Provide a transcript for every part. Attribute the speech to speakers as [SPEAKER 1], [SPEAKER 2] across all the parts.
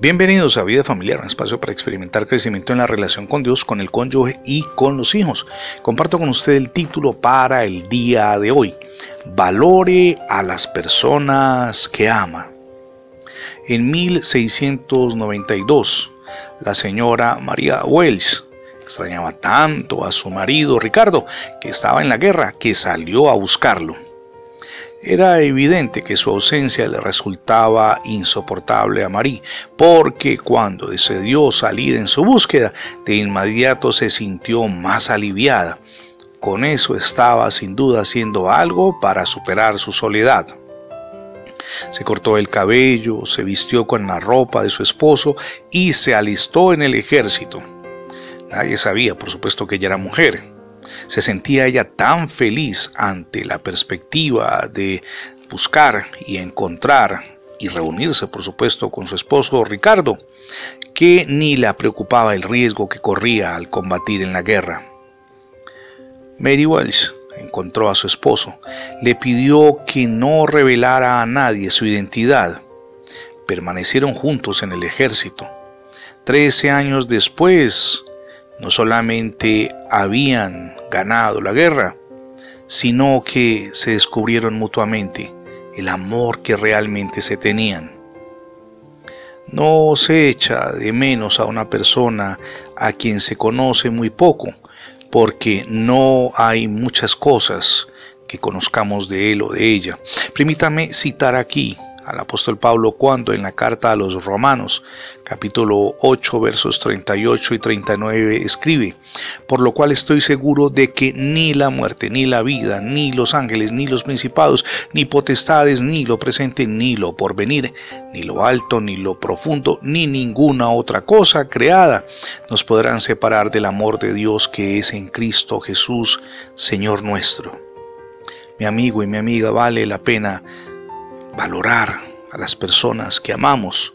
[SPEAKER 1] Bienvenidos a Vida Familiar, un espacio para experimentar crecimiento en la relación con Dios, con el cónyuge y con los hijos. Comparto con usted el título para el día de hoy. Valore a las personas que ama. En 1692, la señora María Wells extrañaba tanto a su marido Ricardo, que estaba en la guerra, que salió a buscarlo. Era evidente que su ausencia le resultaba insoportable a Marie, porque cuando decidió salir en su búsqueda, de inmediato se sintió más aliviada. Con eso estaba sin duda haciendo algo para superar su soledad. Se cortó el cabello, se vistió con la ropa de su esposo y se alistó en el ejército. Nadie sabía, por supuesto, que ella era mujer se sentía ella tan feliz ante la perspectiva de buscar y encontrar y reunirse, por supuesto, con su esposo Ricardo, que ni la preocupaba el riesgo que corría al combatir en la guerra. Mary Wells encontró a su esposo, le pidió que no revelara a nadie su identidad. Permanecieron juntos en el ejército. Trece años después, no solamente habían ganado la guerra, sino que se descubrieron mutuamente el amor que realmente se tenían. No se echa de menos a una persona a quien se conoce muy poco, porque no hay muchas cosas que conozcamos de él o de ella. Permítame citar aquí al apóstol Pablo cuando en la carta a los romanos, capítulo 8, versos 38 y 39, escribe, por lo cual estoy seguro de que ni la muerte, ni la vida, ni los ángeles, ni los principados, ni potestades, ni lo presente, ni lo porvenir, ni lo alto, ni lo profundo, ni ninguna otra cosa creada nos podrán separar del amor de Dios que es en Cristo Jesús, Señor nuestro. Mi amigo y mi amiga, vale la pena valorar a las personas que amamos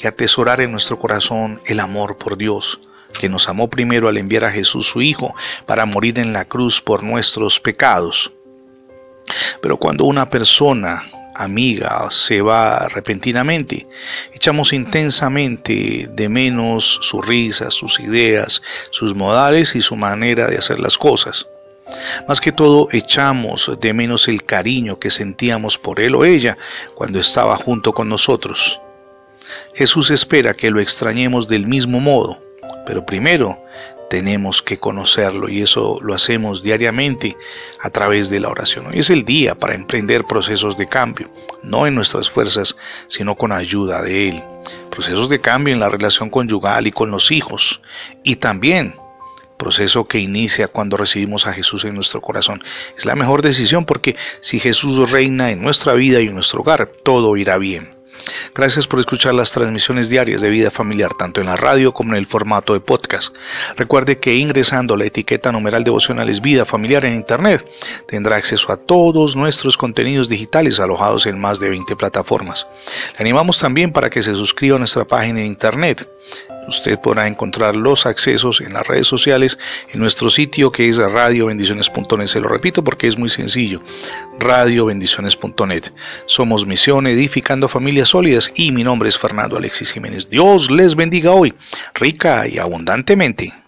[SPEAKER 1] y atesorar en nuestro corazón el amor por Dios, que nos amó primero al enviar a Jesús su Hijo para morir en la cruz por nuestros pecados. Pero cuando una persona amiga se va repentinamente, echamos intensamente de menos su risa, sus ideas, sus modales y su manera de hacer las cosas. Más que todo echamos de menos el cariño que sentíamos por él o ella cuando estaba junto con nosotros. Jesús espera que lo extrañemos del mismo modo, pero primero tenemos que conocerlo y eso lo hacemos diariamente a través de la oración. Hoy es el día para emprender procesos de cambio, no en nuestras fuerzas, sino con ayuda de Él. Procesos de cambio en la relación conyugal y con los hijos y también proceso que inicia cuando recibimos a Jesús en nuestro corazón. Es la mejor decisión porque si Jesús reina en nuestra vida y en nuestro hogar, todo irá bien. Gracias por escuchar las transmisiones diarias de vida familiar, tanto en la radio como en el formato de podcast. Recuerde que ingresando la etiqueta numeral devocionales vida familiar en Internet, tendrá acceso a todos nuestros contenidos digitales alojados en más de 20 plataformas. Le animamos también para que se suscriba a nuestra página en Internet Usted podrá encontrar los accesos en las redes sociales en nuestro sitio que es radiobendiciones.net. Se lo repito porque es muy sencillo. Radiobendiciones.net. Somos Misión Edificando Familias Sólidas y mi nombre es Fernando Alexis Jiménez. Dios les bendiga hoy, rica y abundantemente.